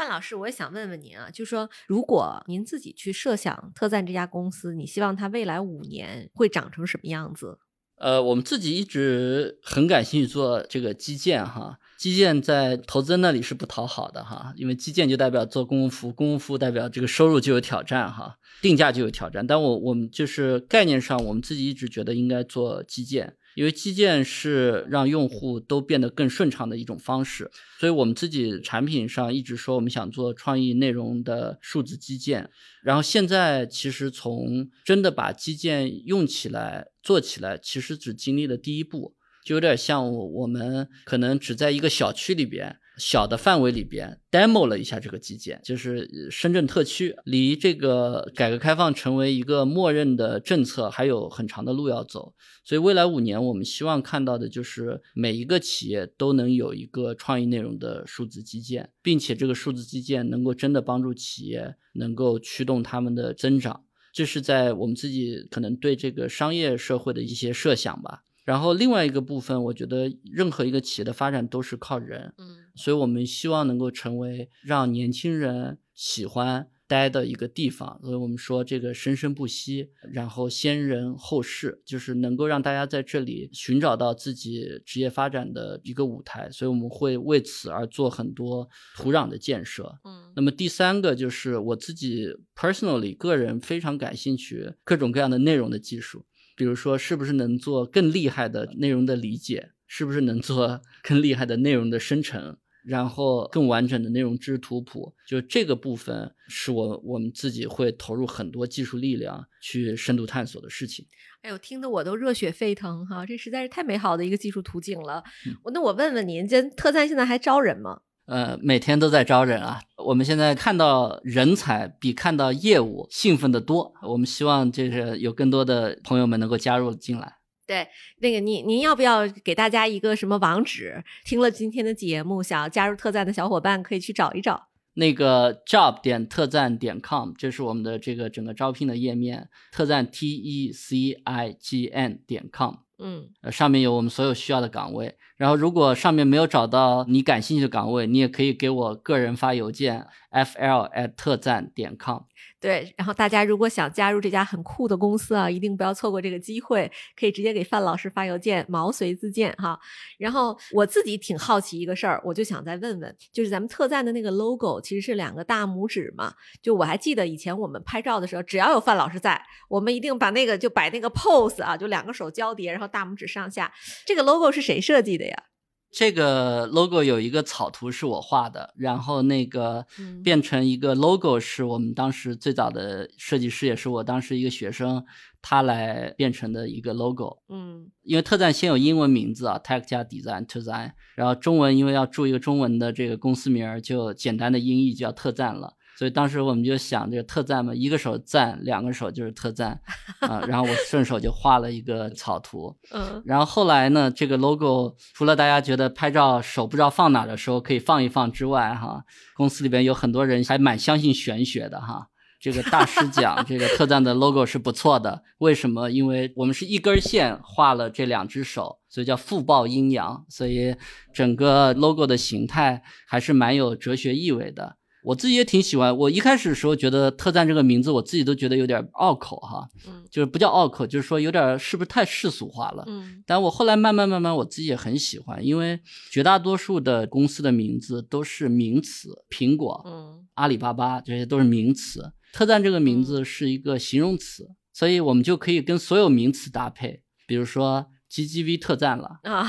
范老师，我也想问问您啊，就说如果您自己去设想特赞这家公司，你希望它未来五年会长成什么样子？呃，我们自己一直很感兴趣做这个基建哈，基建在投资人那里是不讨好的哈，因为基建就代表做公共服务，公共服务代表这个收入就有挑战哈，定价就有挑战。但我我们就是概念上，我们自己一直觉得应该做基建。因为基建是让用户都变得更顺畅的一种方式，所以我们自己产品上一直说我们想做创意内容的数字基建。然后现在其实从真的把基建用起来、做起来，其实只经历了第一步，就有点像我们可能只在一个小区里边。小的范围里边 demo 了一下这个基建，就是深圳特区，离这个改革开放成为一个默认的政策还有很长的路要走。所以未来五年，我们希望看到的就是每一个企业都能有一个创意内容的数字基建，并且这个数字基建能够真的帮助企业能够驱动他们的增长。这是在我们自己可能对这个商业社会的一些设想吧。然后另外一个部分，我觉得任何一个企业的发展都是靠人，嗯，所以我们希望能够成为让年轻人喜欢待的一个地方。所以我们说这个生生不息，然后先人后世，就是能够让大家在这里寻找到自己职业发展的一个舞台。所以我们会为此而做很多土壤的建设。嗯，那么第三个就是我自己 personally 个人非常感兴趣各种各样的内容的技术。比如说，是不是能做更厉害的内容的理解？是不是能做更厉害的内容的生成？然后更完整的内容知识图谱？就这个部分，是我我们自己会投入很多技术力量去深度探索的事情。哎呦，听得我都热血沸腾哈！这实在是太美好的一个技术图景了。我那我问问您，这特赞现在还招人吗？呃，每天都在招人啊！我们现在看到人才比看到业务兴奋的多。我们希望就是有更多的朋友们能够加入进来。对，那个您您要不要给大家一个什么网址？听了今天的节目，想要加入特赞的小伙伴可以去找一找。那个 job 点特赞点 com，这是我们的这个整个招聘的页面。特赞 t e c i g n 点 com。嗯，呃，上面有我们所有需要的岗位。然后，如果上面没有找到你感兴趣的岗位，你也可以给我个人发邮件，fl at 特赞点 com。对，然后大家如果想加入这家很酷的公司啊，一定不要错过这个机会，可以直接给范老师发邮件，毛遂自荐哈。然后我自己挺好奇一个事儿，我就想再问问，就是咱们特赞的那个 logo 其实是两个大拇指嘛？就我还记得以前我们拍照的时候，只要有范老师在，我们一定把那个就摆那个 pose 啊，就两个手交叠，然后大拇指上下。这个 logo 是谁设计的呀？这个 logo 有一个草图是我画的，然后那个变成一个 logo 是我们当时最早的设计师，也是我当时一个学生，他来变成的一个 logo。嗯，因为特赞先有英文名字啊，tech 加 design 特赞，然后中文因为要注一个中文的这个公司名儿，就简单的音译就叫特赞了。所以当时我们就想这个特赞嘛，一个手赞，两个手就是特赞 <laughs> 啊。然后我顺手就画了一个草图，嗯，然后后来呢，这个 logo 除了大家觉得拍照手不知道放哪的时候可以放一放之外，哈，公司里边有很多人还蛮相信玄学的哈。这个大师讲，这个特赞的 logo 是不错的。为什么？因为我们是一根线画了这两只手，所以叫复报阴阳。所以整个 logo 的形态还是蛮有哲学意味的。我自己也挺喜欢。我一开始的时候觉得“特赞”这个名字，我自己都觉得有点拗口哈，嗯，就是不叫拗口，就是说有点是不是太世俗化了？嗯，但我后来慢慢慢慢，我自己也很喜欢，因为绝大多数的公司的名字都是名词，苹果、嗯，阿里巴巴这些都是名词，“特赞”这个名字是一个形容词，所以我们就可以跟所有名词搭配，比如说 GGV 特赞了啊。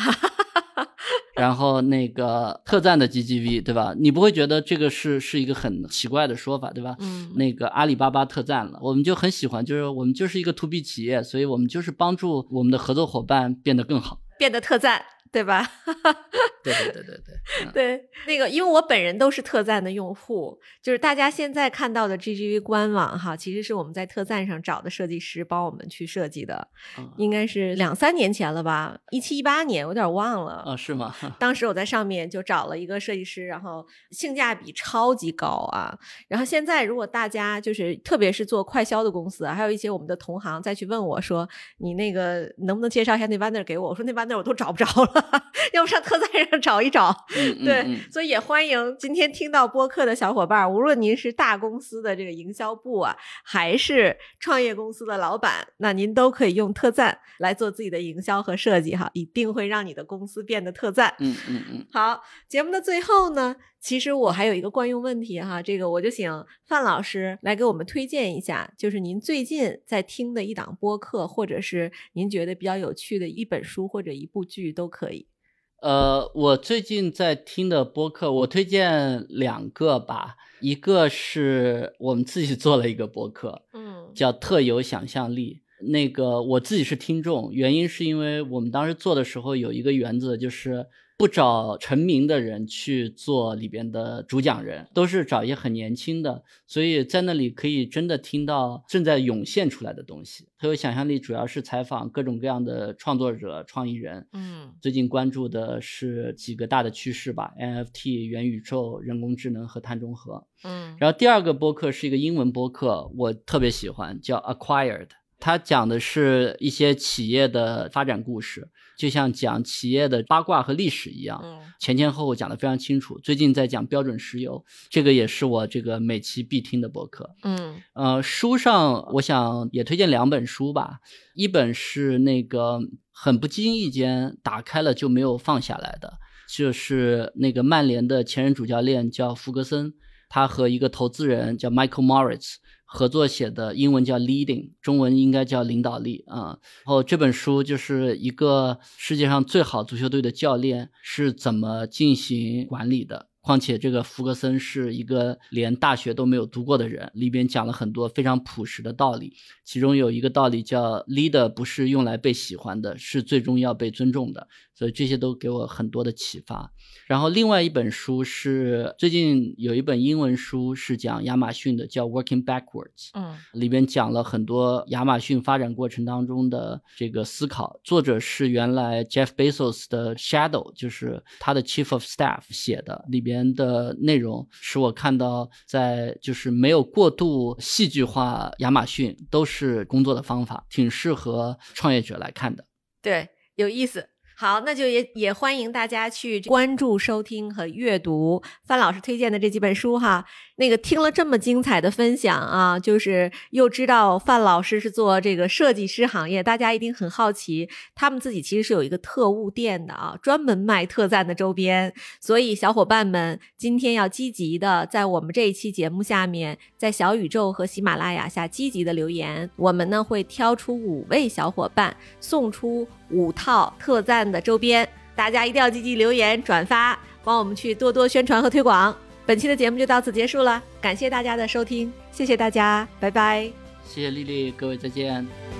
<laughs> 然后那个特赞的 GGV，对吧？你不会觉得这个是是一个很奇怪的说法，对吧？嗯，那个阿里巴巴特赞了，我们就很喜欢，就是我们就是一个 to B 企业，所以我们就是帮助我们的合作伙伴变得更好，变得特赞。对吧？<laughs> 对对对对对，嗯对，那个，因为我本人都是特赞的用户，就是大家现在看到的 GGV 官网哈，其实是我们在特赞上找的设计师帮我们去设计的，嗯应该是两三年前了吧，一七一八年，我有点忘了。啊，是吗？<laughs> 当时我在上面就找了一个设计师，然后性价比超级高啊。然后现在如果大家就是特别是做快销的公司啊，还有一些我们的同行再去问我说，你那个能不能介绍一下那 banner 给我？我说那 banner 我都找不着了，<laughs> 要不上特赞上找一找。对，嗯所以也欢迎今天听到播客的小伙伴，无论您是大公司的这个营销部啊，还是创业公司的老板，那您都可以用特赞来做自己的营销和设计哈，一定会让你的公司变得特赞。嗯嗯嗯，好，节目的最后呢，其实我还有一个惯用问题哈，这个我就请范老师来给我们推荐一下，就是您最近在听的一档播客，或者是您觉得比较有趣的一本书或者一部剧都可以。呃，我最近在听的播客，我推荐两个吧。一个是我们自己做了一个播客，嗯叫特有想象力。那个我自己是听众，原因是因为我们当时做的时候有一个原则，就是不找成名的人去做里边的主讲人，都是找一些很年轻的，所以在那里可以真的听到正在涌现出来的东西。很有想象力主要是采访各种各样的创作者、创意人，嗯最近关注的是几个大的趋势吧，NFT、元宇宙、人工智能和碳中和。嗯然后第二个播客是一个英文播客，我特别喜欢，叫 Acquired。它讲的是一些企业的发展故事，就像讲企业的八卦和历史一样，嗯前前后后讲得非常清楚。最近在讲标准石油，这个也是我这个每期必听的博客。嗯呃，书上我想也推荐两本书吧，一本是那个很不经意间打开了就没有放下来的，就是那个曼联的前任主教练叫福格森，他和一个投资人叫 Michael Moritz 合作写的，英文叫 Leading，中文应该叫领导力啊。然后这本书就是一个世界上最好足球队的教练是怎么进行管理的。况且这个福格森是一个连大学都没有读过的人，里边讲了很多非常朴实的道理，其中有一个道理叫 leader 不是用来被喜欢的，是最终要被尊重的，所以这些都给我很多的启发。然后另外一本书是最近有一本英文书是讲亚马逊的，叫 Working Backwards。嗯里边讲了很多亚马逊发展过程当中的这个思考。作者是原来 Jeff Bezos 的 Shadow，就是他的 Chief of Staff 写的。里边的内容使我看到，在就是没有过度戏剧化亚马逊，都是工作的方法，挺适合创业者来看的。对，有意思。好，那就也也欢迎大家去关注、收听和阅读范老师推荐的这几本书哈。那个听了这么精彩的分享啊，就是又知道范老师是做这个设计师行业，大家一定很好奇，他们自己其实是有一个特务店的啊，专门卖特赞的周边。所以小伙伴们今天要积极的在我们这一期节目下面，在小宇宙和喜马拉雅下积极的留言，我们呢会挑出五位小伙伴送出五套特赞的周边，大家一定要积极留言转发，帮我们去多多宣传和推广。本期的节目就到此结束了，感谢大家的收听，谢谢大家，拜拜。谢谢丽丽，各位再见。